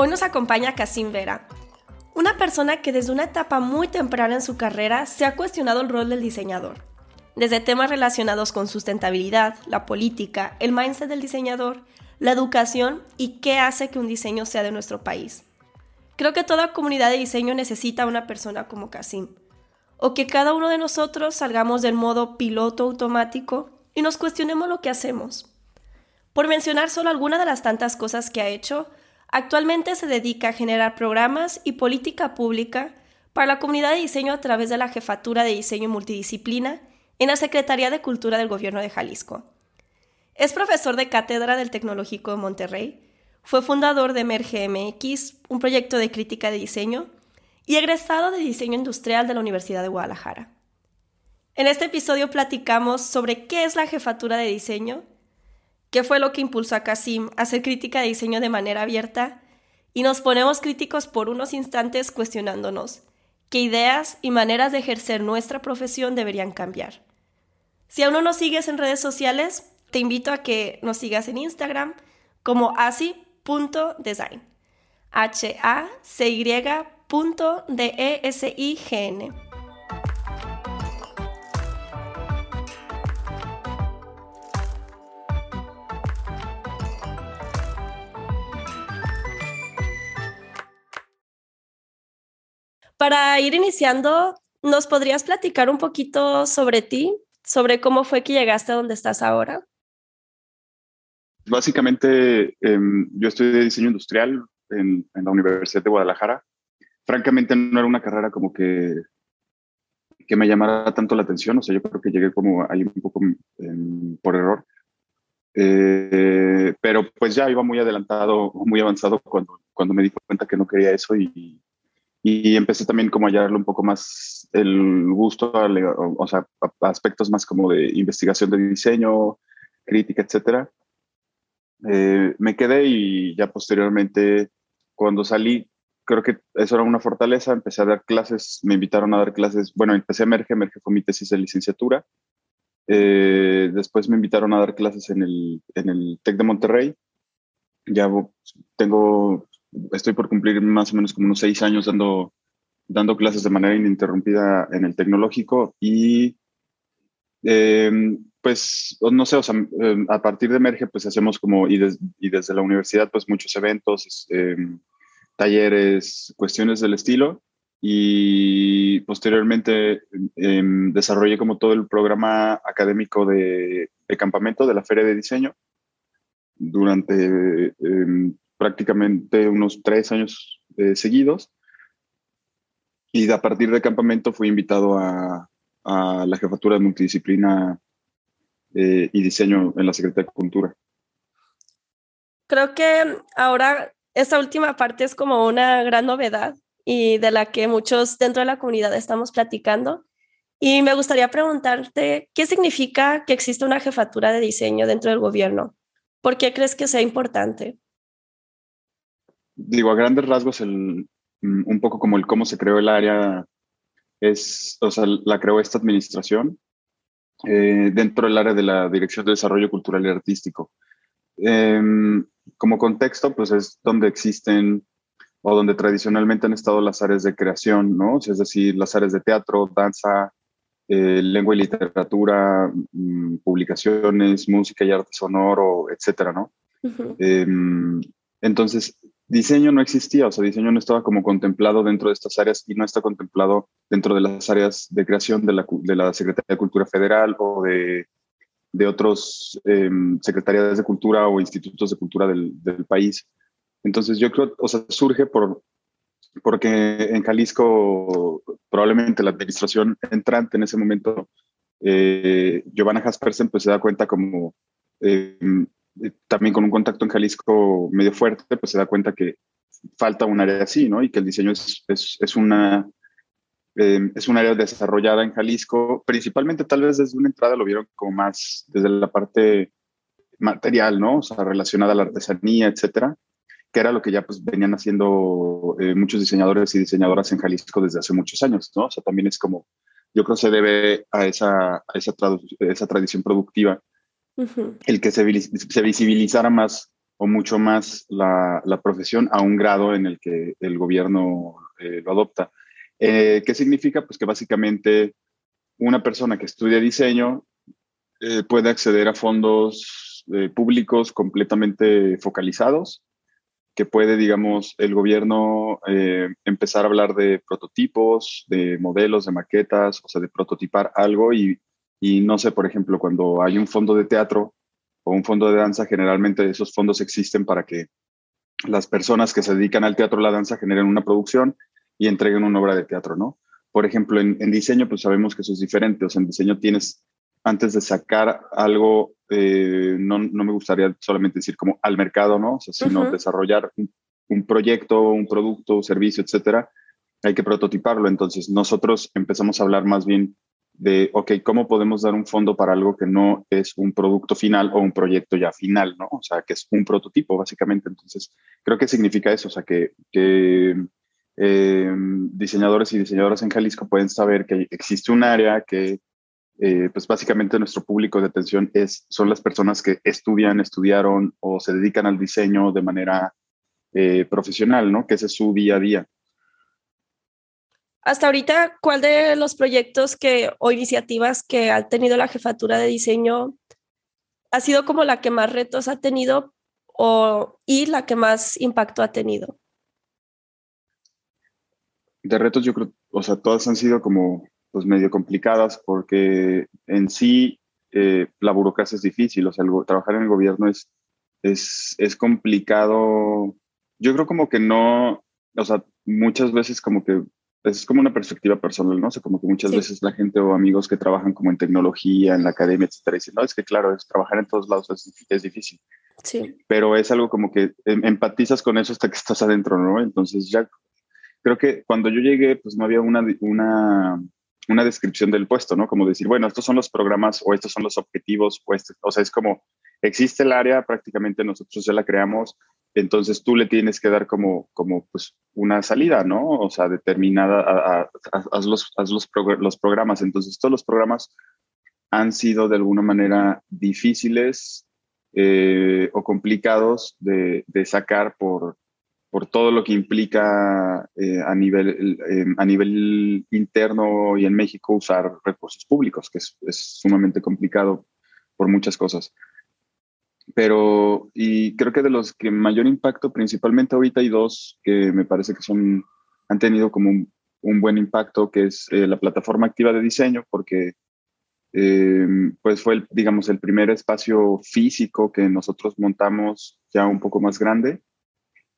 Hoy nos acompaña Casim Vera, una persona que desde una etapa muy temprana en su carrera se ha cuestionado el rol del diseñador. Desde temas relacionados con sustentabilidad, la política, el mindset del diseñador, la educación y qué hace que un diseño sea de nuestro país. Creo que toda comunidad de diseño necesita una persona como Casim. O que cada uno de nosotros salgamos del modo piloto automático y nos cuestionemos lo que hacemos. Por mencionar solo alguna de las tantas cosas que ha hecho, Actualmente se dedica a generar programas y política pública para la comunidad de diseño a través de la Jefatura de Diseño Multidisciplina en la Secretaría de Cultura del Gobierno de Jalisco. Es profesor de cátedra del Tecnológico de Monterrey, fue fundador de Emerge MX, un proyecto de crítica de diseño, y egresado de Diseño Industrial de la Universidad de Guadalajara. En este episodio platicamos sobre qué es la jefatura de diseño, qué fue lo que impulsó a Kasim a hacer crítica de diseño de manera abierta y nos ponemos críticos por unos instantes cuestionándonos qué ideas y maneras de ejercer nuestra profesión deberían cambiar. Si aún no nos sigues en redes sociales, te invito a que nos sigas en Instagram como asi.design. H-A-C-Y.D-E-S-I-G-N. Para ir iniciando, ¿nos podrías platicar un poquito sobre ti, sobre cómo fue que llegaste a donde estás ahora? Básicamente, em, yo estudié diseño industrial en, la Universidad de Guadalajara. Francamente, no era una carrera como que, que me llamara tanto la atención. O sea, yo creo que llegué como ahí un poco em, por error. Eh, pero pues ya iba muy adelantado, muy avanzado cuando, cuando me di cuenta que no quería eso y, y empecé también como a hallarle un poco más el gusto, a, o aspectos más como de investigación de diseño, crítica, etcétera. Eh, me quedé y ya posteriormente, cuando salí, creo que eso era una fortaleza, empecé a dar clases, me invitaron a dar clases, bueno, empecé a Emerge, Emerge fue mi tesis de licenciatura, eh, después me invitaron a dar clases en el, en el TEC de Monterrey, ya tengo estoy por cumplir más o menos como unos seis años dando, dando clases de manera ininterrumpida en el tecnológico y em, pues no sé, o sea, em, a partir de Emerge pues hacemos como, y, y desde la universidad pues muchos eventos, em, talleres, cuestiones del estilo y posteriormente desarrollé como todo el programa académico de, de, campamento de la Feria de Diseño durante prácticamente unos tres años eh, seguidos. Y a partir de campamento fui invitado a, la jefatura de multidisciplina eh, y diseño en la Secretaría de Cultura. Creo que ahora esta última parte es como una gran novedad y de la que muchos dentro de la comunidad estamos platicando. Y me gustaría preguntarte, ¿qué significa que exista una jefatura de diseño dentro del gobierno? ¿Por qué crees que sea importante? Digo, a grandes rasgos, el, mm, un poco como el cómo se creó el área, es, o sea, la creó esta administración eh, dentro del área de la Dirección de Desarrollo Cultural y Artístico. Em, como contexto, pues es donde existen o donde tradicionalmente han estado las áreas de creación, ¿no? es decir, las áreas de teatro, danza, eh, lengua y literatura, mm, publicaciones, música y arte sonoro, etcétera, ¿no? Em, entonces, diseño no existía, o sea, diseño no estaba como contemplado dentro de estas áreas y no está contemplado dentro de las áreas de creación de la, Secretaría de Cultura Federal o de, de otros eh, secretarías de cultura o institutos de cultura del, país. Entonces yo creo, o sea, surge por, porque en Jalisco probablemente la administración entrante en ese momento eh, Giovanna Jaspersen pues se da cuenta como eh, también con un contacto en Jalisco medio fuerte, pues se da cuenta que falta un área así, ¿no? Y que el diseño es, es, es una, eh, es un área desarrollada en Jalisco, principalmente tal vez desde una entrada lo vieron como más desde la parte material, ¿no? O sea, relacionada a la artesanía, etcétera, que era lo que ya pues venían haciendo eh, muchos diseñadores y diseñadoras en Jalisco desde hace muchos años, ¿no? O sea, también es como, yo creo que se debe a esa, esa, esa tradición productiva el que se, visibilizara más o mucho más la, la, profesión a un grado en el que el gobierno eh, lo adopta. Eh, ¿Qué significa? Pues que básicamente una persona que estudia diseño eh, puede acceder a fondos públicos completamente focalizados, que puede, digamos, el gobierno empezar a hablar de prototipos, de modelos, de maquetas, o sea, de prototipar algo y y no sé, por ejemplo, cuando hay un fondo de teatro o un fondo de danza, generalmente esos fondos existen para que las personas que se dedican al teatro o la danza generen una producción y entreguen una obra de teatro, ¿no? Por ejemplo, en, diseño, pues sabemos que eso es diferente. O sea, en diseño tienes, antes de sacar algo, eh, no, no, me gustaría solamente decir como al mercado, ¿no? O sea, sino desarrollar un, un, proyecto, un producto, un servicio, etcétera, hay que prototiparlo. Entonces, nosotros empezamos a hablar más bien de, ok, ¿cómo podemos dar un fondo para algo que no es un producto final o un proyecto ya final, ¿no? O sea, que es un prototipo, básicamente. Entonces, creo que significa eso, o sea, que, que eh, diseñadores y diseñadoras en Jalisco pueden saber que existe un área que, eh, pues básicamente nuestro público de atención es, son las personas que estudian, estudiaron o se dedican al diseño de manera eh, profesional, ¿no? Que ese es su día a día. Hasta ahorita, ¿cuál de los proyectos que o iniciativas que ha tenido la jefatura de diseño ha sido como la que más retos ha tenido o, y la que más impacto ha tenido? De retos yo creo, o sea, todas han sido como pues medio complicadas porque en sí eh, la burocracia es difícil, o sea, trabajar en el gobierno es, es, es complicado. Yo creo como que no, o sea, muchas veces como que es como una perspectiva personal, ¿no? O sea, como que muchas veces la gente o amigos que trabajan como en tecnología, en la academia, etcétera, dicen, no, es que claro, es trabajar en todos lados es, difícil. Sí. Pero es algo como que em, empatizas con eso hasta que estás adentro, ¿no? Entonces ya creo que cuando yo llegué, pues no había una, una, una descripción del puesto, ¿no? Como decir, bueno, estos son los programas o estos son los objetivos, o, este, o sea, es como, existe el área, prácticamente nosotros ya la creamos, entonces tú le tienes que dar como, como pues una salida, ¿no? O sea, determinada, a, haz, los, los, los, programas. Entonces todos los programas han sido de alguna manera difíciles eh, o complicados de, de, sacar por, por todo lo que implica eh, a, nivel, a nivel interno y en México usar recursos públicos, que es, es sumamente complicado por muchas cosas pero y creo que de los que mayor impacto, principalmente ahorita hay dos que me parece que son, han tenido como un, buen impacto, que es eh, la plataforma activa de diseño, porque em, pues fue, el, digamos, el primer espacio físico que nosotros montamos ya un poco más grande.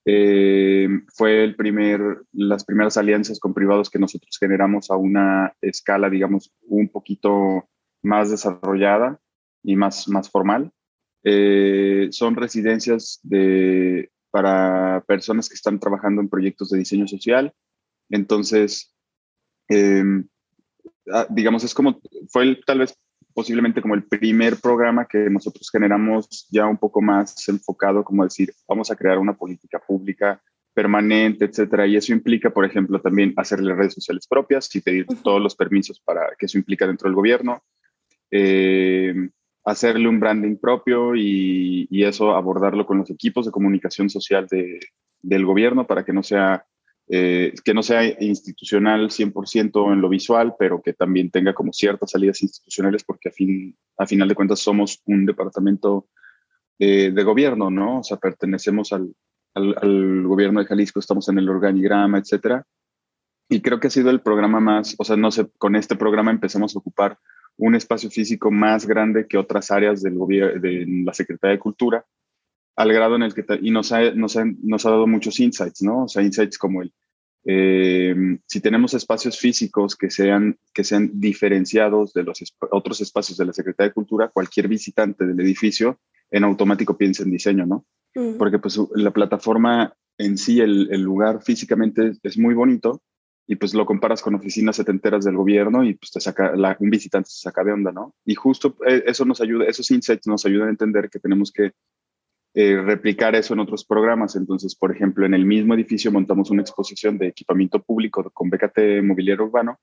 Em, fue el primer, las primeras alianzas con privados que nosotros generamos a una escala, digamos, un poquito más desarrollada y más, más formal. Eh, son residencias de, para personas que están trabajando en proyectos de diseño social. Entonces, ah, digamos, es como, fue tal vez posiblemente como el primer programa que nosotros generamos ya un poco más enfocado, como decir, vamos a crear una política pública permanente, etcétera. Y eso implica, por ejemplo, también hacerle redes sociales propias y pedir todos los permisos para que eso implica dentro del gobierno. Eh, hacerle un branding propio y, eso abordarlo con los equipos de comunicación social de, del gobierno para que no sea eh, que no sea institucional 100% en lo visual, pero que también tenga como ciertas salidas institucionales, porque a, fin, a final de cuentas somos un departamento eh, de gobierno, ¿no? O sea, pertenecemos al, al, al, gobierno de Jalisco, estamos en el organigrama, etcétera. Y creo que ha sido el programa más, o sea, no sé, con este programa empezamos a ocupar un espacio físico más grande que otras áreas del gobierno, de la Secretaría de Cultura, al grado en el que, y nos ha, nos, ha, nos ha dado muchos insights, ¿no? O sea, insights como el, eh, si tenemos espacios físicos que sean, que sean diferenciados de los otros espacios de la Secretaría de Cultura, cualquier visitante del edificio en automático piensa en diseño, ¿no? Mm. Porque pues la plataforma en sí, el, lugar físicamente es muy bonito y pues lo comparas con oficinas setenteras del gobierno y pues te saca, un visitante se saca de onda, ¿no? Y justo eh, eso nos ayuda, esos insights nos ayudan a entender que tenemos que eh, replicar eso en otros programas. Entonces, por ejemplo, en el mismo edificio montamos una exposición de equipamiento público con BKT Mobiliario Urbano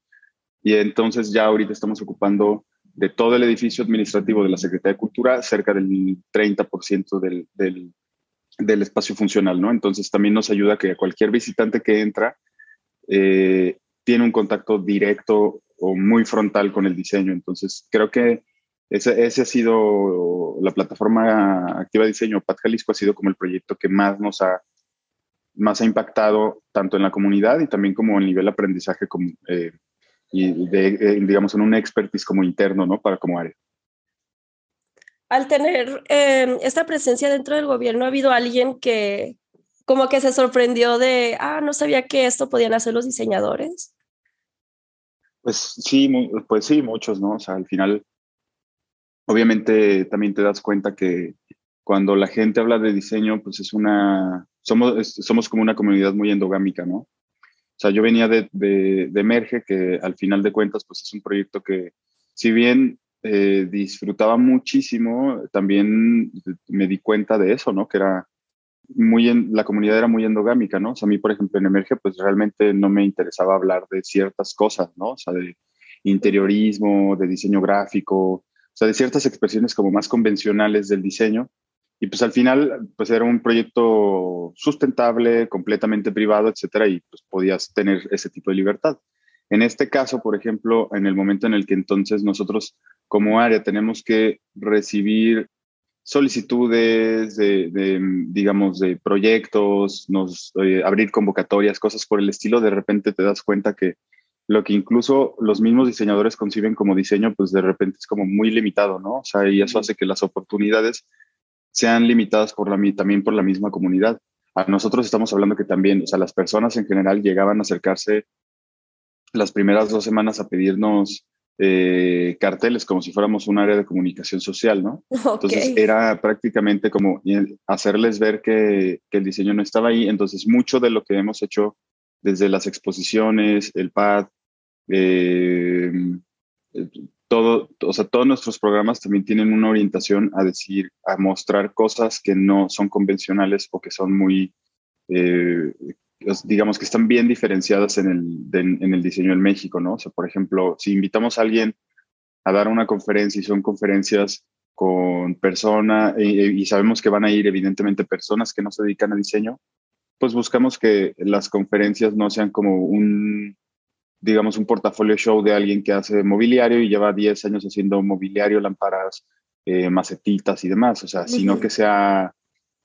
y entonces ya ahorita estamos ocupando de todo el edificio administrativo de la Secretaría de Cultura cerca del 30% del, del, del, espacio funcional, ¿no? Entonces también nos ayuda que cualquier visitante que entra eh, tiene un contacto directo o muy frontal con el diseño. Entonces creo que ese, ese, ha sido la plataforma Activa Diseño. Pat Jalisco ha sido como el proyecto que más nos ha, más ha impactado tanto en la comunidad y también como en nivel de aprendizaje como, eh, y de, eh, digamos, en un expertise como interno, ¿no? Para como área. Al tener em, esta presencia dentro del gobierno, ¿ha habido alguien que como que se sorprendió de, ah, no sabía que esto podían hacer los diseñadores? Pues sí, pues sí, muchos, ¿no? O sea, al final obviamente también te das cuenta que cuando la gente habla de diseño, pues es una, somos, somos como una comunidad muy endogámica, ¿no? O sea, yo venía de, de, de Merge, que al final de cuentas, pues es un proyecto que, si bien eh, disfrutaba muchísimo, también me di cuenta de eso, ¿no? Que era muy, en, la comunidad era muy endogámica, ¿no? O sea, a mí, por ejemplo, en Emerge, pues realmente no me interesaba hablar de ciertas cosas, ¿no? O sea, de interiorismo, de diseño gráfico, o sea, de ciertas expresiones como más convencionales del diseño. Y pues al final, pues era un proyecto sustentable, completamente privado, etcétera, y pues podías tener ese tipo de libertad. En este caso, por ejemplo, en el momento en el que entonces nosotros como área tenemos que recibir solicitudes de, digamos, de proyectos, nos, eh, abrir convocatorias, cosas por el estilo, de repente te das cuenta que lo que incluso los mismos diseñadores conciben como diseño, pues de repente es como muy limitado, ¿no? O sea, y eso hace que las oportunidades sean limitadas por la, también por la misma comunidad. A nosotros estamos hablando que también, o sea, las personas en general llegaban a acercarse las primeras dos semanas a pedirnos eh, carteles como si fuéramos un área de comunicación social, ¿no? Entonces era prácticamente como hacerles ver que, que, el diseño no estaba ahí. Entonces mucho de lo que hemos hecho desde las exposiciones, el PAD, eh, todo, o sea, todos nuestros programas también tienen una orientación a decir, a mostrar cosas que no son convencionales o que son muy, eh, digamos que están bien diferenciadas en el, en el diseño en México, ¿no? O sea, por ejemplo, si invitamos a alguien a dar una conferencia y son conferencias con personas y, sabemos que van a ir evidentemente personas que no se dedican a diseño, pues buscamos que las conferencias no sean como un, digamos, un portafolio show de alguien que hace mobiliario y lleva 10 años haciendo mobiliario, lámparas, eh, macetitas y demás, o sea, sino que sea,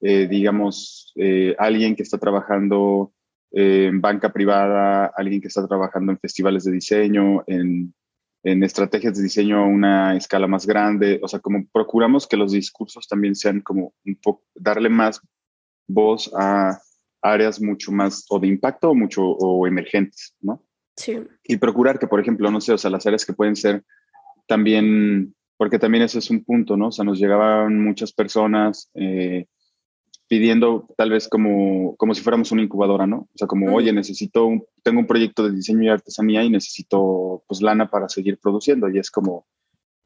eh, digamos, eh, alguien que está trabajando en banca privada, alguien que está trabajando en festivales de diseño, en, en estrategias de diseño a una escala más grande, o sea, como procuramos que los discursos también sean como un poco, darle más voz a áreas mucho más o de impacto o mucho o emergentes, ¿no? Sí. Y procurar que, por ejemplo, no sé, o sea, las áreas que pueden ser también, porque también ese es un punto, ¿no? O sea, nos llegaban muchas personas eh, pidiendo tal vez como, como si fuéramos una incubadora, ¿no? O sea, como, oye, necesito, un, tengo un proyecto de diseño y artesanía y necesito, pues, lana para seguir produciendo. Y es como,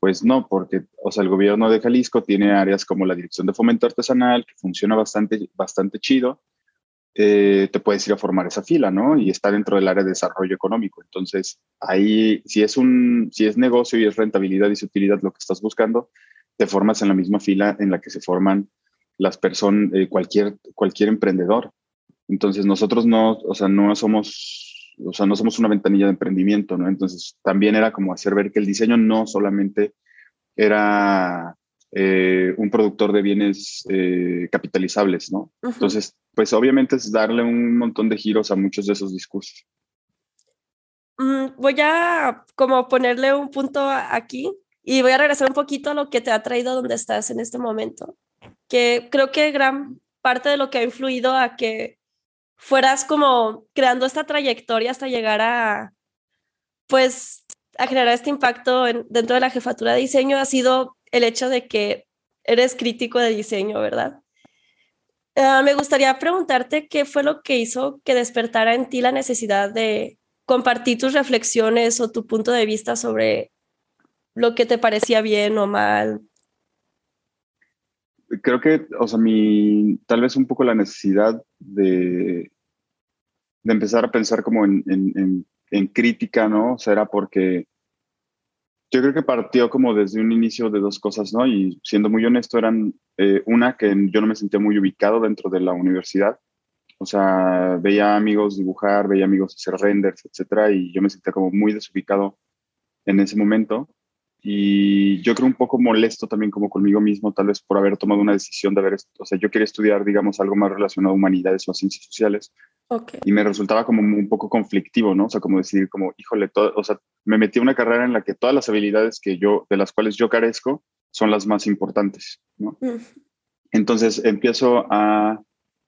pues no, porque, o sea, el gobierno de Jalisco tiene áreas como la Dirección de Fomento Artesanal, que funciona bastante, bastante chido, eh, te puedes ir a formar esa fila, ¿no? Y está dentro del área de desarrollo económico. Entonces, ahí, si es un, si es negocio y es rentabilidad y utilidad lo que estás buscando, te formas en la misma fila en la que se forman las personas, eh, cualquier, cualquier emprendedor. Entonces, nosotros no, o sea, no somos, o sea, no somos una ventanilla de emprendimiento, ¿no? Entonces, también era como hacer ver que el diseño no solamente era eh, un productor de bienes capitalizables, ¿no? Entonces, pues obviamente es darle un montón de giros a muchos de esos discursos. Mm, voy a como ponerle un punto aquí y voy a regresar un poquito a lo que te ha traído donde estás en este momento, que creo que gran parte de lo que ha influido a que fueras como creando esta trayectoria hasta llegar a, pues, a generar este impacto dentro de la jefatura de diseño ha sido el hecho de que eres crítico de diseño, ¿verdad? Ah, me gustaría preguntarte qué fue lo que hizo que despertara en ti la necesidad de compartir tus reflexiones o tu punto de vista sobre lo que te parecía bien o mal. Creo que, o sea, mi, tal vez un poco la necesidad de, de empezar a pensar como en, en, en, crítica, ¿no? O sea, era porque yo creo que partió como desde un inicio de dos cosas, ¿no? Y siendo muy honesto, eran eh, una que yo no me sentía muy ubicado dentro de la universidad. O sea, veía amigos dibujar, veía amigos hacer renders, etcétera, y yo me sentía como muy desubicado en ese momento. Y yo creo un poco molesto también como conmigo mismo, tal vez por haber tomado una decisión de haber, o sea, yo quería estudiar, digamos, algo más relacionado a humanidades o a ciencias sociales. Okay. Y me resultaba como un poco conflictivo, ¿no? O sea, como decir, como, híjole, todo, o sea, me metí en una carrera en la que todas las habilidades que yo, de las cuales yo carezco, son las más importantes, ¿no? Entonces empiezo a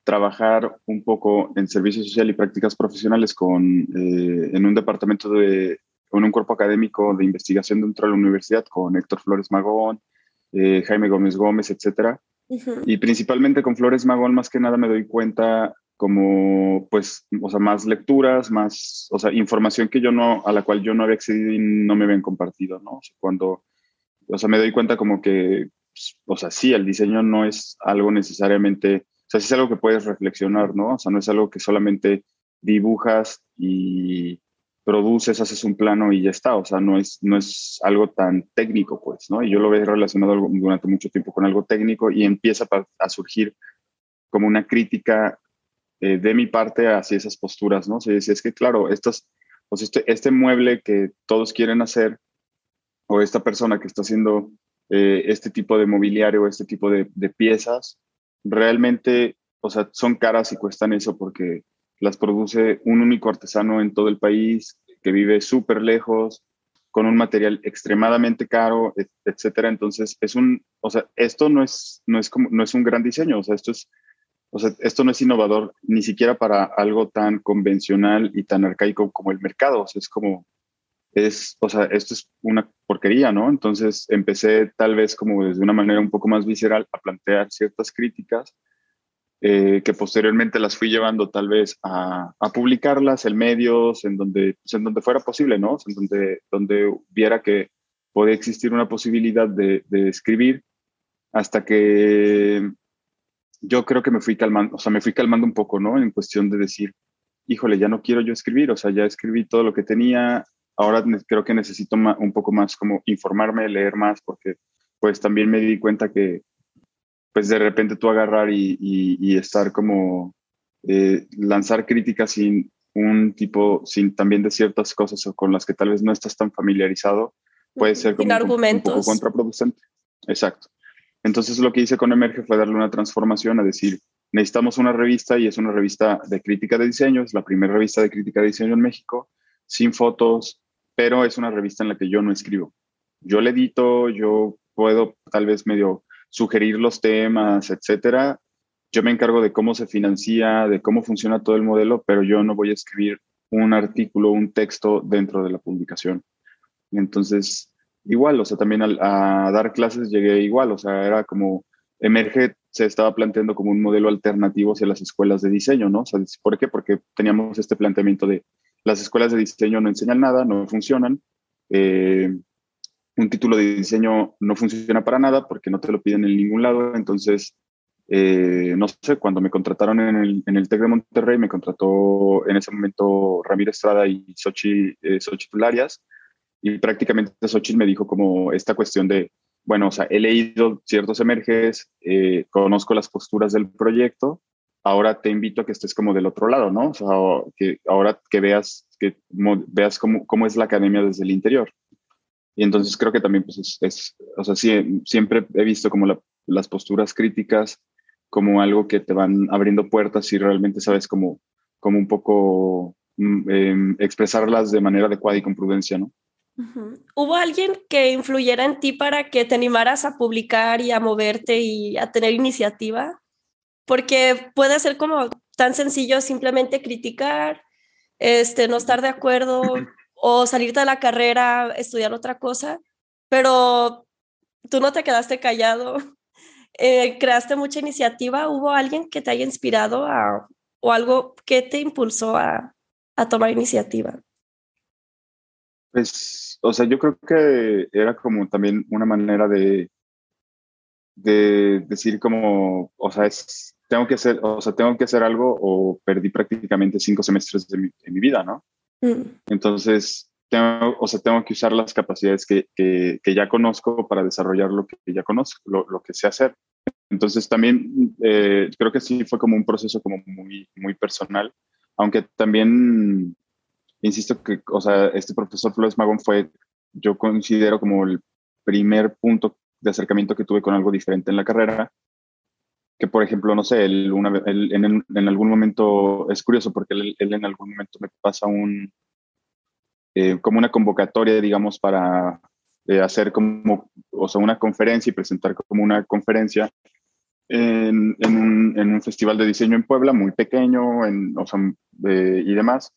trabajar un poco en servicio social y prácticas profesionales con, eh, en un departamento de, con un cuerpo académico de investigación dentro de la universidad con Héctor Flores Magón, eh, Jaime Gómez Gómez, etcétera. Y principalmente con Flores Magón, más que nada me doy cuenta como, pues, o sea, más lecturas, más, o sea, información que yo no, a la cual yo no había accedido y no me habían compartido, ¿no? O sea, cuando, o sea, me doy cuenta como que, pues, o sea, sí, el diseño no es algo necesariamente, o sea, sí es algo que puedes reflexionar, ¿no? O sea, no es algo que solamente dibujas y produces, haces un plano y ya está, o sea, no es, no es algo tan técnico, pues, ¿no? Y yo lo veo relacionado durante mucho tiempo con algo técnico y empieza a surgir como una crítica eh, de mi parte hacia esas posturas, ¿no? O sea, es que, claro, estos, pues este, este mueble que todos quieren hacer, o esta persona que está haciendo eh, este tipo de mobiliario, este tipo de, de piezas, realmente, o sea, son caras y cuestan eso porque las produce un único artesano en todo el país que vive súper lejos, con un material extremadamente caro, etcétera. Entonces, es un, o sea, esto no es, no es como, no es un gran diseño, o sea, esto es, o sea, esto no es innovador ni siquiera para algo tan convencional y tan arcaico como el mercado, o sea, es como, es, o sea, esto es una porquería, ¿no? Entonces, empecé tal vez como desde una manera un poco más visceral a plantear ciertas críticas eh, que posteriormente las fui llevando tal vez a, publicarlas en medios, en donde, pues, en donde fuera posible, ¿no? En donde, donde viera que podía existir una posibilidad de, de, escribir, hasta que yo creo que me fui calmando, o sea, me fui calmando un poco, ¿no? En cuestión de decir, híjole, ya no quiero yo escribir, o sea, ya escribí todo lo que tenía, ahora creo que necesito un poco más como informarme, leer más, porque pues también me di cuenta que pues de repente tú agarrar y, estar como eh, lanzar críticas sin un tipo, sin también de ciertas cosas con las que tal vez no estás tan familiarizado, puede ser como un, poco contraproducente. Exacto. Entonces lo que hice con Emerge fue darle una transformación a decir, necesitamos una revista y es una revista de crítica de diseño, es la primera revista de crítica de diseño en México, sin fotos, pero es una revista en la que yo no escribo. Yo le edito, yo puedo tal vez medio sugerir los temas, etcétera. Yo me encargo de cómo se financia, de cómo funciona todo el modelo, pero yo no voy a escribir un artículo, un texto dentro de la publicación. Entonces, igual, o sea, también a, dar clases llegué igual, o sea, era como, Emerge se estaba planteando como un modelo alternativo hacia las escuelas de diseño, ¿no? O sea, ¿por qué? Porque teníamos este planteamiento de las escuelas de diseño no enseñan nada, no funcionan, eh, un título de diseño no funciona para nada porque no te lo piden en ningún lado. Entonces, eh, no sé, cuando me contrataron en el, en el TEC de Monterrey, me contrató en ese momento Ramiro Estrada y Xochitl, eh, Larias, y prácticamente Xochitl me dijo como esta cuestión de, bueno, o sea, he leído ciertos emerges, eh, conozco las posturas del proyecto, ahora te invito a que estés como del otro lado, ¿no? O sea, que ahora que veas, que veas cómo, cómo es la academia desde el interior. Y entonces creo que también, pues, es, o sea, sí, siempre he visto como las posturas críticas como algo que te van abriendo puertas y realmente sabes como, como un poco em, expresarlas de manera adecuada y con prudencia, ¿no? ¿Hubo alguien que influyera en ti para que te animaras a publicar y a moverte y a tener iniciativa? Porque puede ser como tan sencillo simplemente criticar, este, no estar de acuerdo o salirte de la carrera, estudiar otra cosa, pero tú no te quedaste callado, eh, creaste mucha iniciativa, ¿hubo alguien que te haya inspirado a, o algo que te impulsó a, a tomar iniciativa? Pues, o sea, yo creo que era como también una manera de, de decir como, o sea, es, tengo que hacer, o sea, tengo que hacer algo o perdí prácticamente cinco semestres de mi, mi vida, ¿no? Mm. Entonces, tengo, o sea, tengo que usar las capacidades que, que, ya conozco para desarrollar lo que ya conozco, lo, lo que sé hacer. Entonces, también eh, creo que sí fue como un proceso como muy, muy personal, aunque también, insisto que, o sea, este profesor Flores Magón fue, yo considero como el primer punto de acercamiento que tuve con algo diferente en la carrera, que por ejemplo, no sé, él, una, él en, en, algún momento, es curioso porque él, él, en algún momento me pasa un, eh, como una convocatoria, digamos, para eh, hacer como, o sea, una conferencia y presentar como una conferencia en, en, un, en un, festival de diseño en Puebla, muy pequeño, en, o sea, eh, y demás.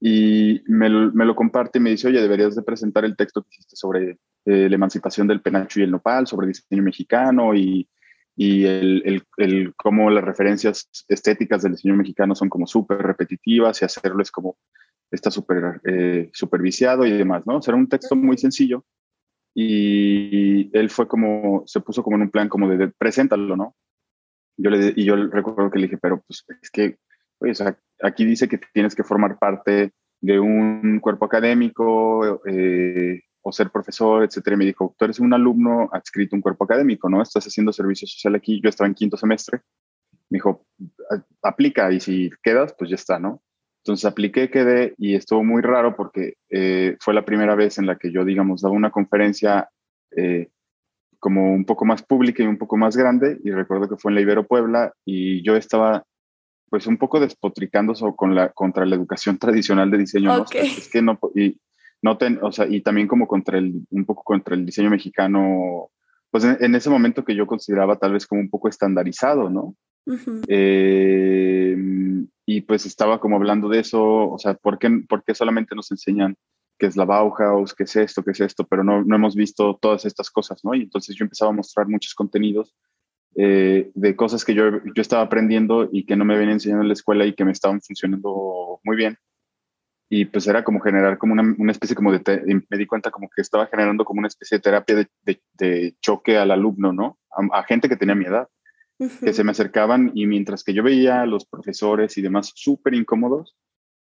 Y me, me, lo comparte y me dice, oye, deberías de presentar el texto que hiciste sobre la emancipación del penacho y el nopal, sobre diseño mexicano y y el, el, el, cómo las referencias estéticas del diseño mexicano son como súper repetitivas y hacerlo es como está súper eh, superviciado y demás, ¿no? O sea, era un texto muy sencillo y él fue como, se puso como en un plan como de, de preséntalo, ¿no? Yo le, y yo recuerdo que le dije, pero pues es que, oye, o sea, aquí dice que tienes que formar parte de un cuerpo académico, eh, o ser profesor, etcétera. Y me dijo, tú eres un alumno adscrito a un cuerpo académico, ¿no? Estás haciendo servicio social aquí. Yo estaba en quinto semestre. Me dijo, aplica y si quedas, pues ya está, ¿no? Entonces apliqué, quedé y estuvo muy raro porque eh, fue la primera vez en la que yo, digamos, daba una conferencia eh, como un poco más pública y un poco más grande. Y recuerdo que fue en la Ibero Puebla y yo estaba pues un poco despotricando con la, contra la educación tradicional de diseño. Okay. ¿no? Es que no, y, no ten, o sea, y también como contra el, un poco contra el diseño mexicano, pues en, en ese momento que yo consideraba tal vez como un poco estandarizado, ¿no? Uh -huh. eh, y pues estaba como hablando de eso, o sea, ¿por qué, ¿por qué solamente nos enseñan qué es la Bauhaus, qué es esto, qué es esto, pero no, no hemos visto todas estas cosas, ¿no? Y entonces yo empezaba a mostrar muchos contenidos eh, de cosas que yo, yo estaba aprendiendo y que no me habían enseñado en la escuela y que me estaban funcionando muy bien y pues era como generar como una, una especie como de, me di cuenta como que estaba generando como una especie de terapia de, de, de choque al alumno, ¿no? A, a, gente que tenía mi edad, uh -huh. que se me acercaban y mientras que yo veía a los profesores y demás súper incómodos,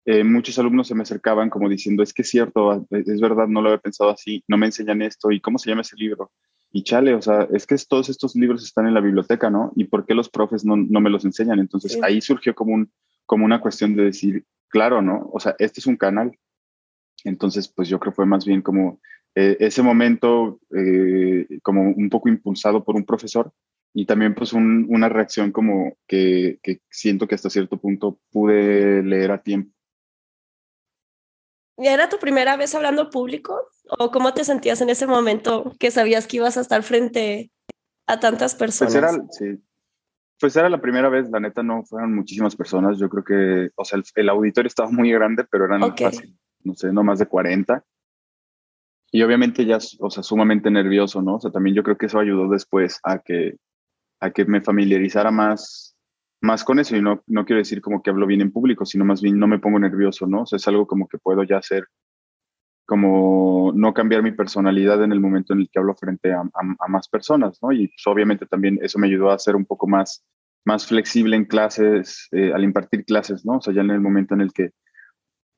eh, muchos alumnos se me acercaban como diciendo, es que es cierto, es verdad, no lo había pensado así, no me enseñan esto, ¿y cómo se llama ese libro? Y chale, o sea, es que todos estos libros están en la biblioteca, ¿no? ¿Y por qué los profes no, no me los enseñan? Entonces sí. ahí surgió como, un, como una cuestión de decir, claro, ¿no? O sea, este es un canal. Entonces, pues yo creo que fue más bien como eh, ese momento, eh, como un poco impulsado por un profesor y también pues un, una reacción como que, que, siento que hasta cierto punto pude leer a tiempo. ¿Y era tu primera vez hablando público? ¿O cómo te sentías en ese momento que sabías que ibas a estar frente a tantas personas? Pues era, sí, pues era la primera vez, la neta no fueron muchísimas personas, yo creo que, o sea, el, el auditorio estaba muy grande, pero eran okay. fácil, no sé, no más de 40. Y obviamente ya, o sea, sumamente nervioso, ¿no? O sea, también yo creo que eso ayudó después a que, a que me familiarizara más, más con eso. Y no, no quiero decir como que hablo bien en público, sino más bien no me pongo nervioso, ¿no? O sea, es algo como que puedo ya hacer, como no cambiar mi personalidad en el momento en el que hablo frente a, más personas, ¿no? Y pues, obviamente también eso me ayudó a ser un poco más, más flexible en clases, eh, al impartir clases, ¿no? O sea, ya en el momento en el que,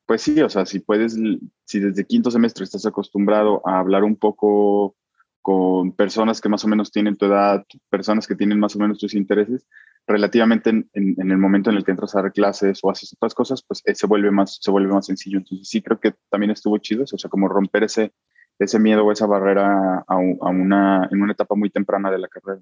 pues sí, o sea, si puedes, si desde quinto semestre estás acostumbrado a hablar un poco con personas que más o menos tienen tu edad, personas que tienen más o menos tus intereses, relativamente en, el momento en el que entras a dar clases o haces otras cosas, pues eh, se vuelve más, se vuelve más sencillo. Entonces sí creo que también estuvo chido, o sea, como romper ese, ese miedo o esa barrera a una, en una etapa muy temprana de la carrera.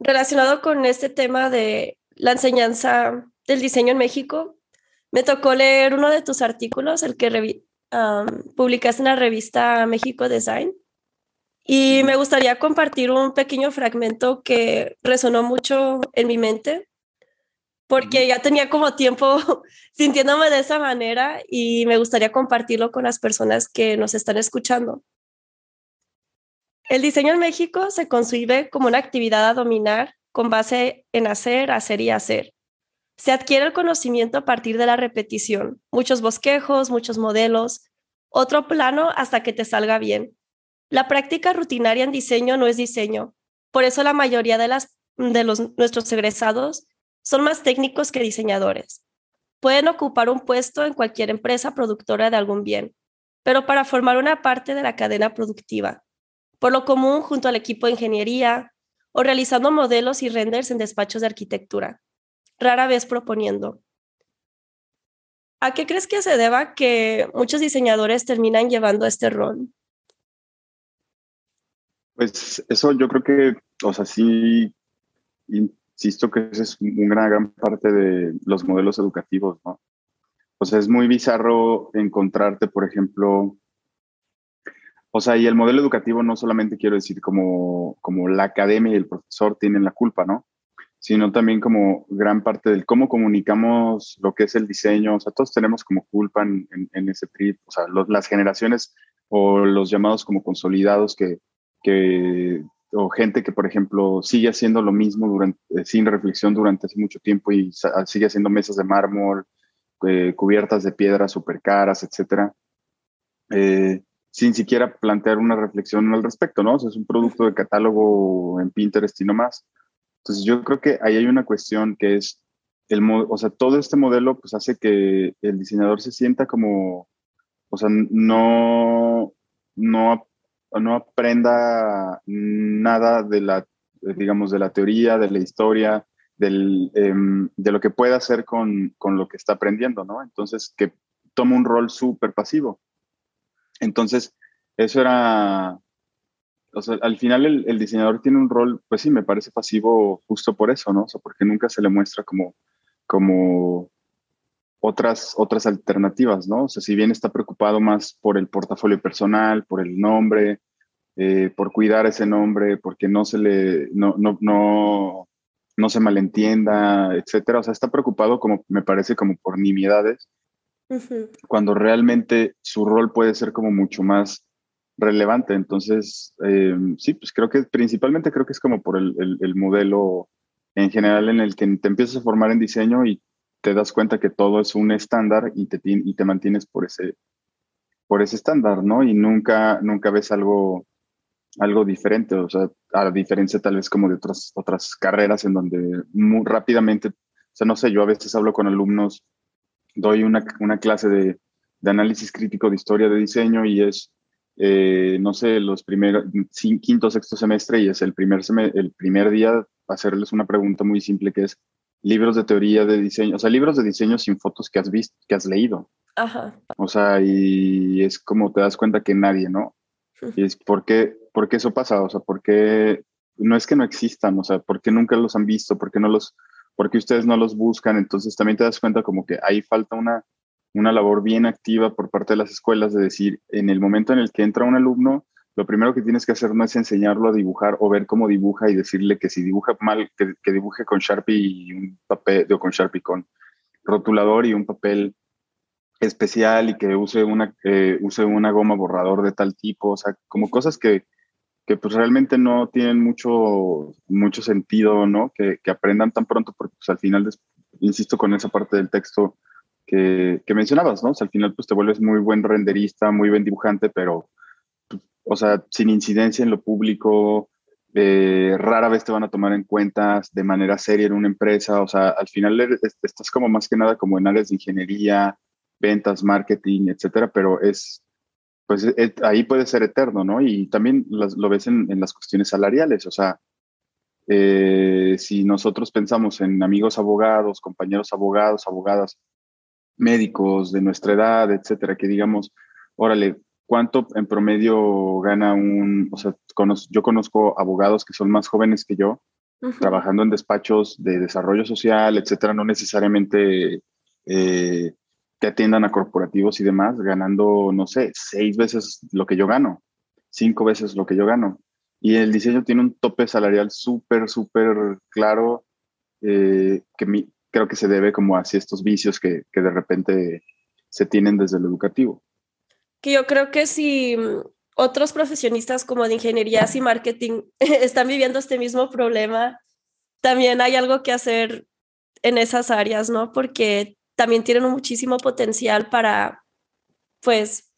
Relacionado con este tema de la enseñanza del diseño en México, me tocó leer uno de tus artículos, el que um, publicaste en la revista México Design. Y me gustaría compartir un pequeño fragmento que resonó mucho en mi mente, porque ya tenía como tiempo sintiéndome de esa manera y me gustaría compartirlo con las personas que nos están escuchando. El diseño en México se concibe como una actividad a dominar con base en hacer, hacer y hacer. Se adquiere el conocimiento a partir de la repetición, muchos bosquejos, muchos modelos, otro plano hasta que te salga bien. La práctica rutinaria en diseño no es diseño. Por eso la mayoría de, los, nuestros egresados son más técnicos que diseñadores. Pueden ocupar un puesto en cualquier empresa productora de algún bien, pero para formar una parte de la cadena productiva. Por lo común, junto al equipo de ingeniería o realizando modelos y renders en despachos de arquitectura, rara vez proponiendo. ¿A qué crees que se deba que muchos diseñadores terminan llevando este rol? Pues eso yo creo que, o sea, sí, insisto que esa es una gran parte de los modelos educativos, ¿no? O sea, es muy bizarro encontrarte, por ejemplo, o sea, y el modelo educativo no solamente quiero decir como, como la academia y el profesor tienen la culpa, ¿no? Sino también como gran parte del cómo comunicamos lo que es el diseño. O sea, todos tenemos como culpa en, ese trip. O sea, las generaciones o los llamados como consolidados que, que, o gente que, por ejemplo, sigue haciendo lo mismo durante, eh, sin reflexión durante mucho tiempo y sigue haciendo mesas de mármol, eh, cubiertas de piedras súper caras, etcétera, eh, sin siquiera plantear una reflexión al respecto, ¿no? O sea, es un producto de catálogo en Pinterest y no más. Entonces, yo creo que ahí hay una cuestión que es, el, o sea, todo este modelo pues hace que el diseñador se sienta como, o sea, no, no no aprenda nada de la, digamos, de la teoría, de la historia, del, em, de lo que puede hacer con, con, lo que está aprendiendo, ¿no? Entonces, que toma un rol súper pasivo. Entonces, eso era, o sea, al final el, el, diseñador tiene un rol, pues sí, me parece pasivo justo por eso, ¿no? O sea, porque nunca se le muestra como, como otras, otras alternativas, ¿no? O sea, si bien está preocupado más por el portafolio personal, por el nombre, eh, por cuidar ese nombre, porque no se le, no, no, no, no se malentienda, etcétera. O sea, está preocupado como, me parece, como por nimiedades, cuando realmente su rol puede ser como mucho más relevante. Entonces, eh, sí, pues creo que principalmente creo que es como por el, el, el modelo en general en el que te empiezas a formar en diseño y te das cuenta que todo es un estándar y te, y te mantienes por ese, por ese estándar, ¿no? Y nunca, nunca ves algo, algo diferente, o sea, a diferencia tal vez como de otras, otras carreras en donde muy rápidamente, o sea, no sé, yo a veces hablo con alumnos, doy una, una clase de, de, análisis crítico de historia de diseño y es, eh, no sé, los primeros, quinto, sexto semestre y es el primer, el primer día hacerles una pregunta muy simple que es, libros de teoría de diseño, o sea, libros de diseño sin fotos que has visto, que has leído. Ajá. O sea, y es como te das cuenta que nadie, ¿no? Y es por qué, por qué eso pasa, o sea, por qué no es que no existan, o sea, por qué nunca los han visto, por qué no los, por qué ustedes no los buscan, entonces también te das cuenta como que ahí falta una, una labor bien activa por parte de las escuelas de decir, en el momento en el que entra un alumno, lo primero que tienes que hacer no es enseñarlo a dibujar o ver cómo dibuja y decirle que si dibuja mal, que, dibuje con Sharpie y un papel, o con Sharpie con rotulador y un papel especial y que use una, use una goma borrador de tal tipo, o sea, como cosas que, que pues realmente no tienen mucho, mucho sentido, ¿no? Que, que aprendan tan pronto porque pues al final, insisto con esa parte del texto que, que mencionabas, ¿no? O sea, al final pues te vuelves muy buen renderista, muy buen dibujante, pero o sea, sin incidencia en lo público, eh, rara vez te van a tomar en cuenta de manera seria en una empresa, o sea, al final estás como más que nada como en áreas de ingeniería, ventas, marketing, etcétera, pero es, pues ahí puede ser eterno, ¿no? Y también lo ves en, las cuestiones salariales, o sea, eh, si nosotros pensamos en amigos abogados, compañeros abogados, abogadas, médicos de nuestra edad, etcétera, que digamos, órale, cuánto en promedio gana un, o sea, yo conozco abogados que son más jóvenes que yo, trabajando en despachos de desarrollo social, etcétera, no necesariamente eh, que atiendan a corporativos y demás, ganando, no sé, seis veces lo que yo gano. cinco veces lo que yo gano. Y el diseño tiene un tope salarial súper, súper claro, eh, que creo que se debe como hacia estos vicios que, que de repente se tienen desde lo educativo. Que yo creo que si mm, otros profesionistas como de ingenierías y marketing están viviendo este mismo problema, también hay algo que hacer en esas áreas, ¿no? Porque también tienen muchísimo potencial para, pues,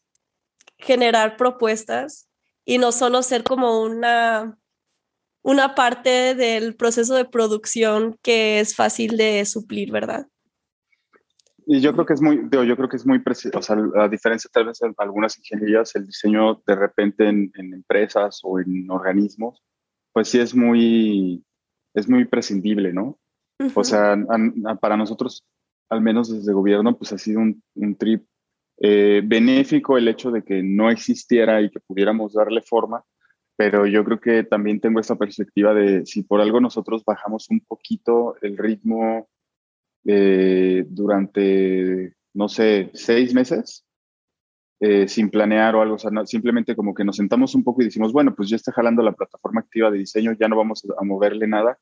generar propuestas y no solo ser como una, una parte del proceso de producción que es fácil de suplir, ¿verdad? Y yo creo que es muy, yo creo que es muy, o sea, a diferencia tal vez en algunas ingenierías, el diseño de repente en, empresas o en organismos, pues sí es muy, es muy prescindible, ¿no? O sea, para nosotros, al menos desde gobierno, pues ha sido un, un trip eh, benéfico el hecho de que no existiera y que pudiéramos darle forma, pero yo creo que también tengo esta perspectiva de si por algo nosotros bajamos un poquito el ritmo eh, durante, no sé, seis meses, eh, sin planear o algo, o sea, simplemente como que nos sentamos un poco y decimos, bueno, pues ya está jalando la plataforma activa de diseño, ya no vamos a moverle nada.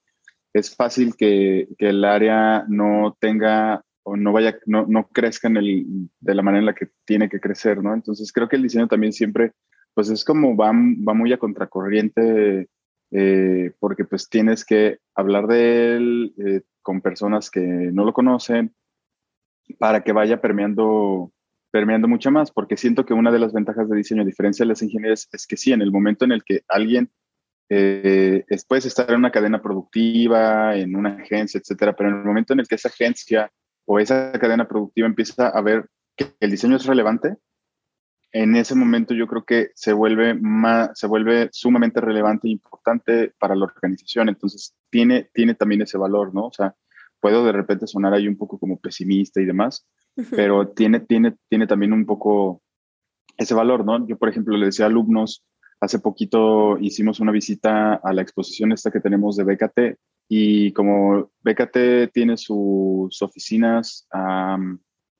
Es fácil que, que el área no tenga o no vaya, no, no crezca en el, de la manera en la que tiene que crecer, ¿no? Entonces creo que el diseño también siempre, pues es como va, va muy a contracorriente eh, porque pues tienes que hablar de él eh, con personas que no lo conocen para que vaya permeando, permeando mucho más, porque siento que una de las ventajas de diseño, a diferencia de las ingenierías, es que sí, en el momento en el que alguien eh, puedes estar en una cadena productiva, en una agencia, etcétera, pero en el momento en el que esa agencia o esa cadena productiva empieza a ver que el diseño es relevante, en ese momento yo creo que se vuelve, más, se vuelve sumamente relevante e importante para la organización. Entonces, tiene, tiene también ese valor, ¿no? O sea, puedo de repente sonar ahí un poco como pesimista y demás, pero tiene, tiene, tiene también un poco ese valor, ¿no? Yo, por ejemplo, le decía a alumnos, hace poquito hicimos una visita a la exposición esta que tenemos de BKT y como BKT tiene sus oficinas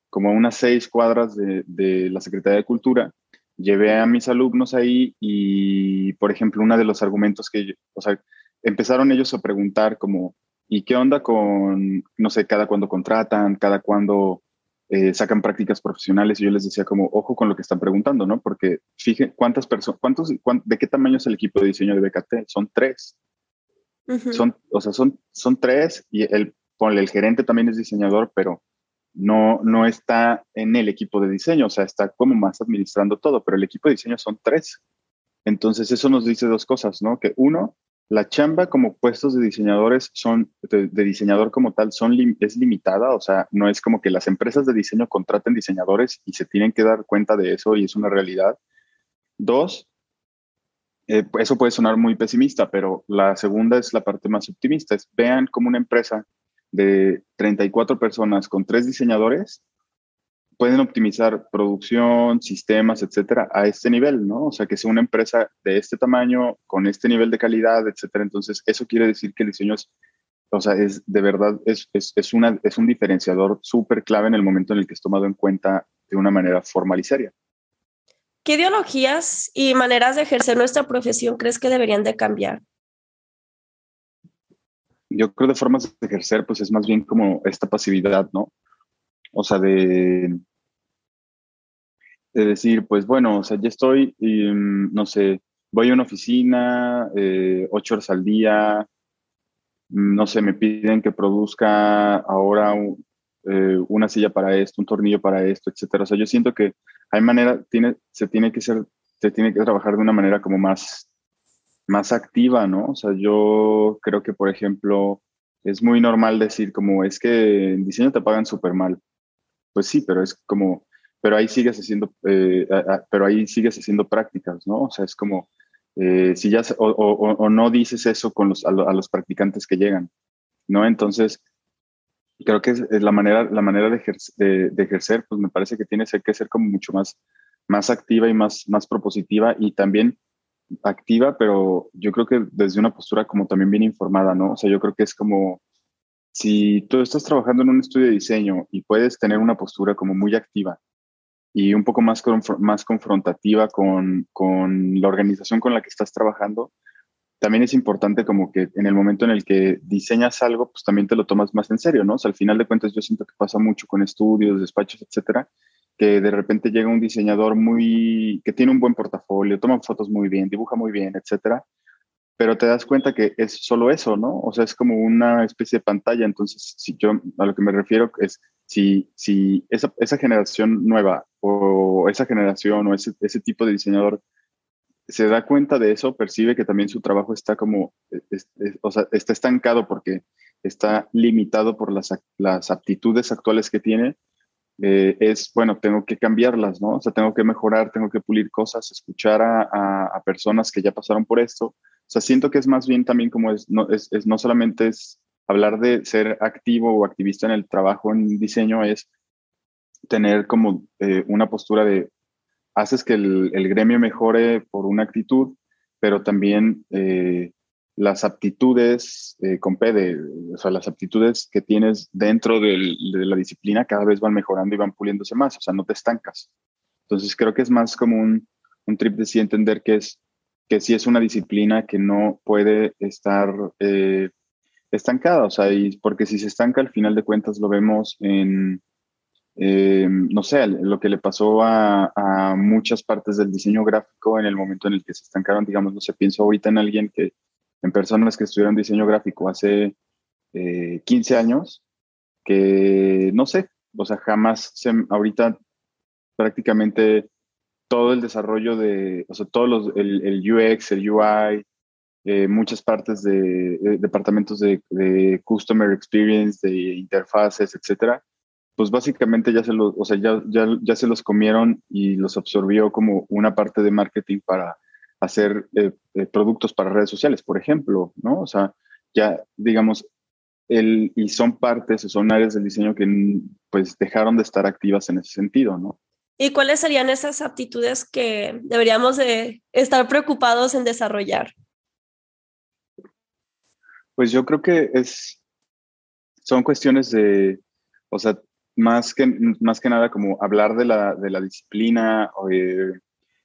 como unas seis cuadras de, la Secretaría de Cultura, llevé a mis alumnos ahí y, por ejemplo, uno de los argumentos que, o sea, empezaron ellos a preguntar como, ¿y qué onda con, no sé, cada cuando contratan, cada cuando eh, sacan prácticas profesionales? Y yo les decía como, ojo con lo que están preguntando, ¿no? Porque fíjense, ¿cuántas personas, cuántos, de qué tamaño es el equipo de diseño de BKT? Son tres. Son, o sea, son, son tres y el, el gerente también es diseñador, pero no, no está en el equipo de diseño, o sea, está como más administrando todo, pero el equipo de diseño son tres. Entonces, eso nos dice dos cosas, ¿no? Que uno, la chamba como puestos de diseñadores son, de, diseñador como tal, son, es limitada, o sea, no es como que las empresas de diseño contraten diseñadores y se tienen que dar cuenta de eso y es una realidad. Dos, eh, eso puede sonar muy pesimista, pero la segunda es la parte más optimista. Es, vean como una empresa de 34 personas con tres diseñadores pueden optimizar producción, sistemas, etcétera, a este nivel, ¿no? O sea, que sea una empresa de este tamaño, con este nivel de calidad, etcétera. Entonces, eso quiere decir que el diseño es, o sea, es de verdad, es, es, es, una, es un diferenciador súper clave en el momento en el que es tomado en cuenta de una manera formal y seria. ¿Qué ideologías y maneras de ejercer nuestra profesión crees que deberían de cambiar? Yo creo de formas de ejercer, pues es más bien como esta pasividad, ¿no? O sea, de, de decir, pues bueno, o sea, ya estoy, mm, no sé, voy a una oficina eh, ocho horas al día, mm, no sé, me piden que produzca ahora eh, una silla para esto, un tornillo para esto, etcétera. O sea, yo siento que hay manera, tiene, se tiene que ser, se tiene que trabajar de una manera como más, más activa, ¿no? O sea, yo creo que, por ejemplo, es muy normal decir como, es que en diseño te pagan súper mal. Pues sí, pero es como, pero ahí sigues haciendo, eh, pero ahí sigues haciendo prácticas, ¿no? O sea, es como, eh, si ya, o, o, no dices eso con los, a, los practicantes que llegan, ¿no? Entonces, creo que es, la manera, la manera de, ejercer, de, ejercer, pues me parece que tiene que ser como mucho más, más activa y más, más propositiva y también activa, pero yo creo que desde una postura como también bien informada, ¿no? O sea, yo creo que es como, si tú estás trabajando en un estudio de diseño y puedes tener una postura como muy activa y un poco más, más confrontativa con, con la organización con la que estás trabajando, también es importante como que en el momento en el que diseñas algo, pues también te lo tomas más en serio, ¿no? O sea, al final de cuentas yo siento que pasa mucho con estudios, despachos, etcétera, que de repente llega un diseñador muy, que tiene un buen portafolio, toma fotos muy bien, dibuja muy bien, etcétera, pero te das cuenta que es solo eso, ¿no? O sea, es como una especie de pantalla, entonces, si yo a lo que me refiero es, si, si esa, esa generación nueva o esa generación o ese, ese tipo de diseñador se da cuenta de eso, percibe que también su trabajo está como, o sea, está estancado porque está limitado por las, las aptitudes actuales que tiene, eh, es, bueno, tengo que cambiarlas, ¿no? O sea, tengo que mejorar, tengo que pulir cosas, escuchar a, a, personas que ya pasaron por esto. O sea, siento que es más bien también como es, no, es, es no solamente es hablar de ser activo o activista en el trabajo en diseño, es tener como eh, una postura de haces que el, gremio mejore por una actitud, pero también eh, las aptitudes eh, con P, o sea, las aptitudes que tienes dentro de la disciplina cada vez van mejorando y van puliéndose más, o sea, no te estancas. Entonces creo que es más como un, un trip de sí entender que es que sí es una disciplina que no puede estar eh, estancada, o sea, y porque si se estanca al final de cuentas lo vemos en, eh, no sé, lo que le pasó a, muchas partes del diseño gráfico en el momento en el que se estancaron, digamos, no sé, pienso ahorita en alguien que, en personas que estudiaron diseño gráfico hace 15 eh, años, que no sé, o sea, jamás se, ahorita prácticamente todo el desarrollo de, o sea, todos los, el, UX, el UI, eh, muchas partes de, departamentos de, de, customer experience, de interfaces, etcétera, pues básicamente ya se los, o sea, ya, ya, ya se los comieron y los absorbió como una parte de marketing para hacer eh, eh, productos para redes sociales, por ejemplo, ¿no? O sea, ya, digamos, el, y son partes o son áreas del diseño que pues dejaron de estar activas en ese sentido, ¿no? ¿Y cuáles serían esas aptitudes que deberíamos de estar preocupados en desarrollar? Pues yo creo que es, son cuestiones de, o sea, más que, más que nada como hablar de la, de la disciplina, o,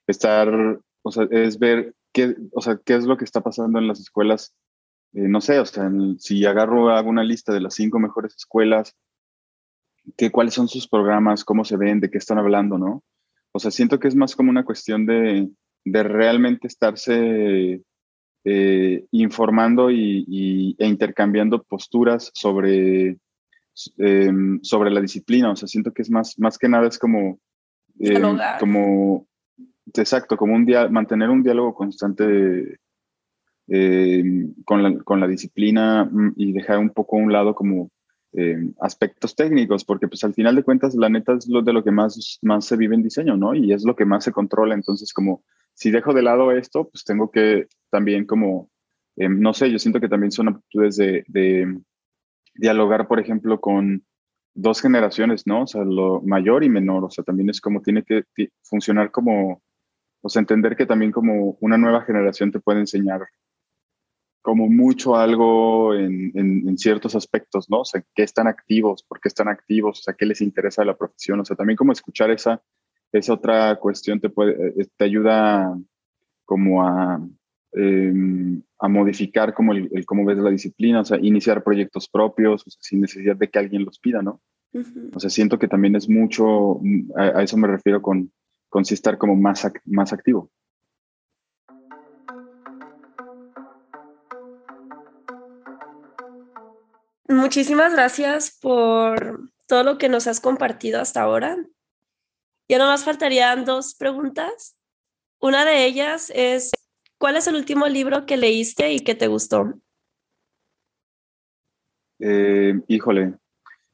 estar, o sea, es ver qué, o sea, qué es lo que está pasando en las escuelas. Eh, no sé, o sea, si agarro, hago una lista de las cinco mejores escuelas, qué cuáles son sus programas, cómo se ven, de qué están hablando, ¿no? O sea, siento que es más como una cuestión de, de realmente estarse eh, informando y, e intercambiando posturas sobre Em, sobre la disciplina. O sea, siento que es más, más que nada es como, eh, como, exacto, como un día, mantener un diálogo constante em, con, la, con, la, disciplina mm, y dejar un poco a un lado como aspectos técnicos, porque pues al final de cuentas la neta es lo de lo que más, más se vive en diseño, ¿no? Y es lo que más se controla. Entonces, como si dejo de lado esto, pues tengo que también como, no sé, yo siento que también son aptitudes de, de dialogar, por ejemplo, con dos generaciones, ¿no? O sea, lo mayor y menor, o sea, también es como tiene que funcionar como, o sea, entender que también como una nueva generación te puede enseñar como mucho algo en, en, ciertos aspectos, ¿no? O sea, qué están activos, por qué están activos, o sea, qué les interesa de la profesión, o sea, también como escuchar esa, esa otra cuestión te, puede, eh, te ayuda como a, Em, a modificar como el, cómo ves la disciplina, o sea, iniciar proyectos propios, sin necesidad de que alguien los pida, ¿no? O sea, siento que también es mucho, a, eso me refiero con, con sí estar como más, más activo. Muchísimas gracias por todo lo que nos has compartido hasta ahora. Ya más faltarían dos preguntas. Una de ellas es, ¿Cuál es el último libro que leíste y que te gustó? Eh, híjole,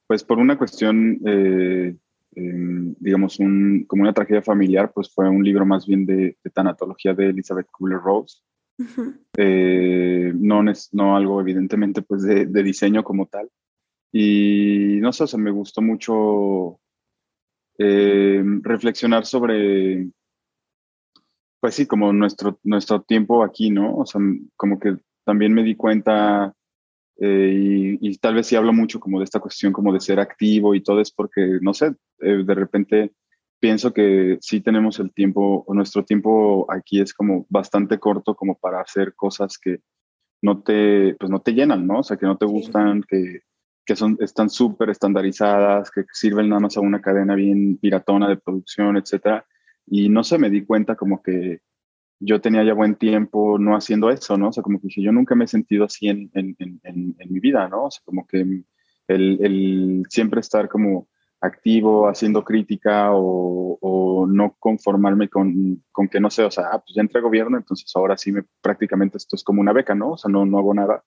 pues por una cuestión, eh, em, digamos, un, como una tragedia familiar, pues fue un libro más bien de, tanatología de Elizabeth Kubler-Ross. Eh, no, no algo evidentemente pues de, de, diseño como tal. Y no sé, o sea, me gustó mucho reflexionar sobre pues sí, como nuestro, nuestro tiempo aquí, ¿no? O sea, como que también me di cuenta eh, y, tal vez sí hablo mucho como de esta cuestión como de ser activo y todo es porque, no sé, eh, de repente pienso que sí tenemos el tiempo, o nuestro tiempo aquí es como bastante corto como para hacer cosas que no te, pues no te llenan, ¿no? O sea, que no te gustan, que, que son, están súper estandarizadas, que sirven nada más a una cadena bien piratona de producción, etcétera. Y no sé, me di cuenta como que yo tenía ya buen tiempo no haciendo eso, ¿no? O sea, como que yo nunca me he sentido así en, en, en, en mi vida, ¿no? O sea, como que el, el, siempre estar como activo, haciendo crítica o, o no conformarme con, con, que no sé, o sea, ah, pues ya entré a gobierno, entonces ahora sí me prácticamente esto es como una beca, ¿no? O sea, no, no hago nada.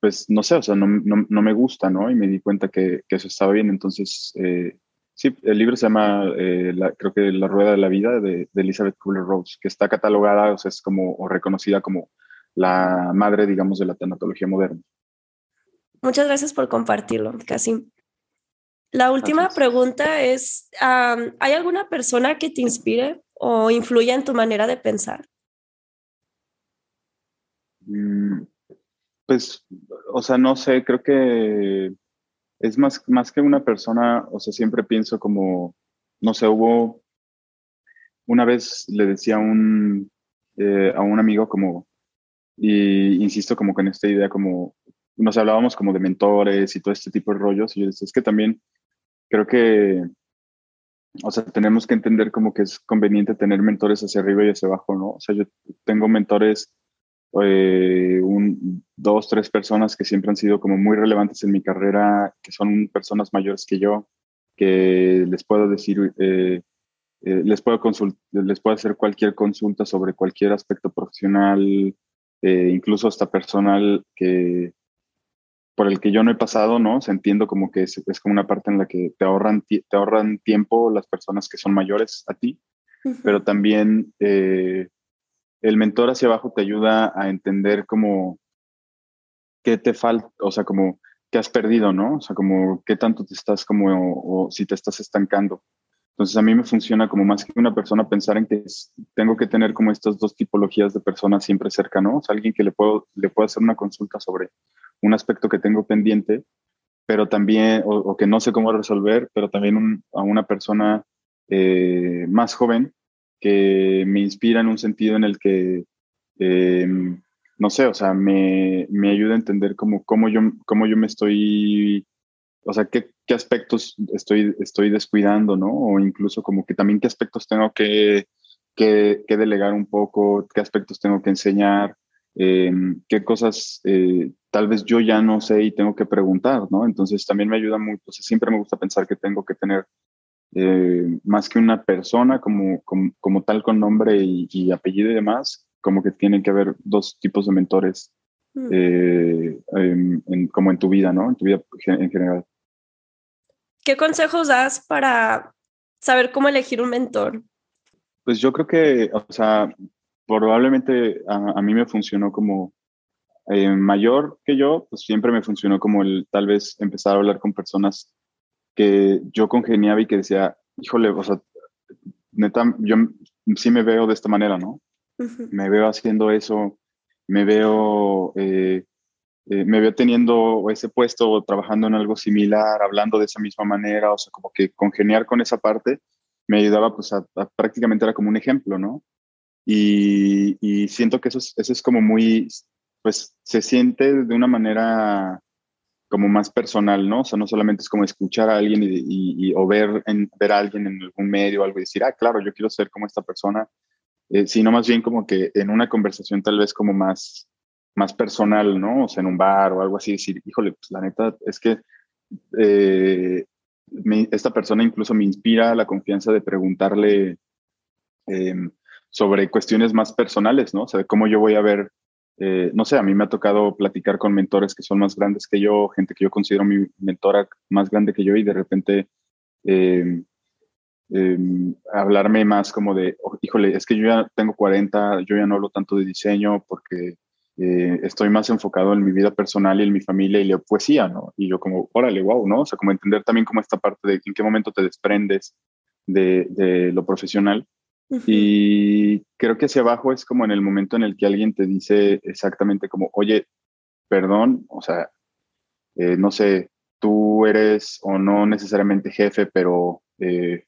Pues no sé, o sea, no, no, no me gusta, ¿no? Y me di cuenta que, que eso estaba bien, entonces eh, Sí, el libro se llama, eh, la, creo que La Rueda de la Vida de, de Elizabeth Kubler-Ross, que está catalogada, o sea, es como, o reconocida como la madre, digamos, de la tanatología moderna. Muchas gracias por compartirlo, Casim. La última pregunta es, um, ¿hay alguna persona que te inspire o influya en tu manera de pensar? Mm, pues, o sea, no sé, creo que es más, más que una persona, o sea, siempre pienso como, no sé, hubo, una vez le decía a un, eh, a un amigo como, y insisto como con esta idea como, nos hablábamos como de mentores y todo este tipo de rollos, y yo decía, es que también creo que, o sea, tenemos que entender como que es conveniente tener mentores hacia arriba y hacia abajo, ¿no? O sea, yo tengo mentores eh, un, dos, tres personas que siempre han sido como muy relevantes en mi carrera, que son personas mayores que yo, que les puedo decir, eh, eh, les, puedo les puedo hacer cualquier consulta sobre cualquier aspecto profesional, incluso hasta personal que por el que yo no he pasado, ¿no? Se entiendo como que es, es, como una parte en la que te ahorran, te ahorran tiempo las personas que son mayores a ti, pero también el mentor hacia abajo te ayuda a entender como qué te falta, o sea, como qué has perdido, ¿no? O sea, como qué tanto te estás como, o, si te estás estancando. Entonces a mí me funciona como más que una persona pensar en que tengo que tener como estas dos tipologías de personas siempre cerca, ¿no? O sea, alguien que le puedo, le puedo hacer una consulta sobre un aspecto que tengo pendiente, pero también, o, que no sé cómo resolver, pero también a una persona eh, más joven que me inspira en un sentido en el que, em, no sé, o sea, me, me, ayuda a entender cómo, cómo, yo, cómo yo me estoy, o sea, qué, qué, aspectos estoy, estoy descuidando, ¿no? O incluso como que también qué aspectos tengo que, que, delegar un poco, qué aspectos tengo que enseñar, em, qué cosas eh, tal vez yo ya no sé y tengo que preguntar, ¿no? Entonces también me ayuda mucho, o sea, siempre me gusta pensar que tengo que tener eh, más que una persona como, como, tal con nombre y, apellido y demás, como que tienen que haber dos tipos de mentores mm. eh, como en tu vida, ¿no? En tu vida en general. ¿Qué consejos das para saber cómo elegir un mentor? Pues yo creo que, o sea, probablemente a, mí me funcionó como eh, mayor que yo, pues siempre me funcionó como el tal vez empezar a hablar con personas que yo congeniaba y que decía, híjole, o sea, neta, yo sí me veo de esta manera, ¿no? Me veo haciendo eso, me veo, eh, eh, me veo teniendo ese puesto, trabajando en algo similar, hablando de esa misma manera, o sea, como que congeniar con esa parte me ayudaba, pues, a, prácticamente era como un ejemplo, ¿no? Y, y siento que eso es, eso es como muy, pues, se siente de una manera como más personal, ¿no? O sea, no solamente es como escuchar a alguien y, o ver, en, ver a alguien en algún medio o algo y decir, ah, claro, yo quiero ser como esta persona, eh, sino más bien como que en una conversación tal vez como más, más personal, ¿no? O sea, en un bar o algo así, decir, híjole, pues la neta es que eh, esta persona incluso me inspira la confianza de preguntarle em, sobre cuestiones más personales, ¿no? O sea, cómo yo voy a ver eh, no sé, a mí me ha tocado platicar con mentores que son más grandes que yo, gente que yo considero mi mentora más grande que yo y de repente em, em, hablarme más como de, oh, híjole, es que yo ya tengo 40, yo ya no hablo tanto de diseño porque eh, estoy más enfocado en mi vida personal y en mi familia y leo poesía, ¿no? Y yo como, órale, wow, ¿no? O sea, como entender también como esta parte de en qué momento te desprendes de, de lo profesional y creo que hacia abajo es como en el momento en el que alguien te dice exactamente como, oye, perdón, o sea, eh, no sé, tú eres o no necesariamente jefe, pero eh,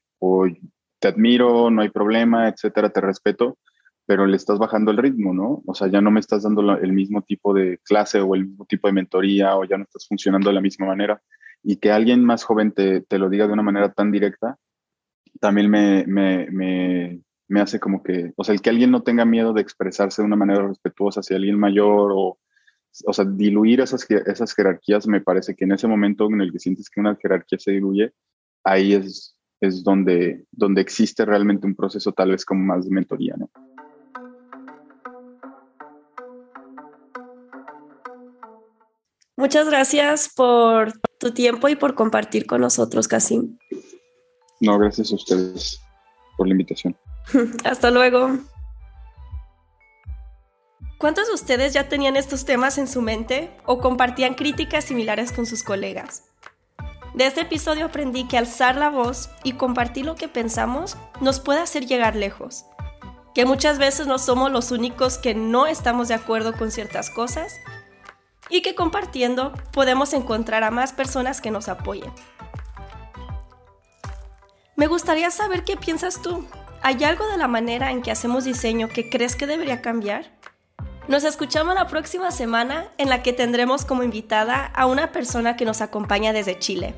te admiro, no hay problema, etcétera, te respeto, pero le estás bajando el ritmo, ¿no? O sea, ya no me estás dando el mismo tipo de clase o el mismo tipo de mentoría o ya no estás funcionando de la misma manera. Y que alguien más joven te, te lo diga de una manera tan directa, también me, me, hace como que, o sea, el que alguien no tenga miedo de expresarse de una manera respetuosa hacia alguien mayor o, o sea, diluir esas, esas jerarquías, me parece que en ese momento en el que sientes que una jerarquía se diluye, ahí es, es donde, donde existe realmente un proceso tal vez como más de mentoría, ¿no? Muchas gracias por tu tiempo y por compartir con nosotros, Casim. No, gracias a ustedes por la invitación. Hasta luego. ¿Cuántos de ustedes ya tenían estos temas en su mente o compartían críticas similares con sus colegas? De este episodio aprendí que alzar la voz y compartir lo que pensamos nos puede hacer llegar lejos. Que muchas veces no somos los únicos que no estamos de acuerdo con ciertas cosas y que compartiendo podemos encontrar a más personas que nos apoyen. Me gustaría saber qué piensas tú. ¿Hay algo de la manera en que hacemos diseño que crees que debería cambiar? Nos escuchamos la próxima semana en la que tendremos como invitada a una persona que nos acompaña desde Chile.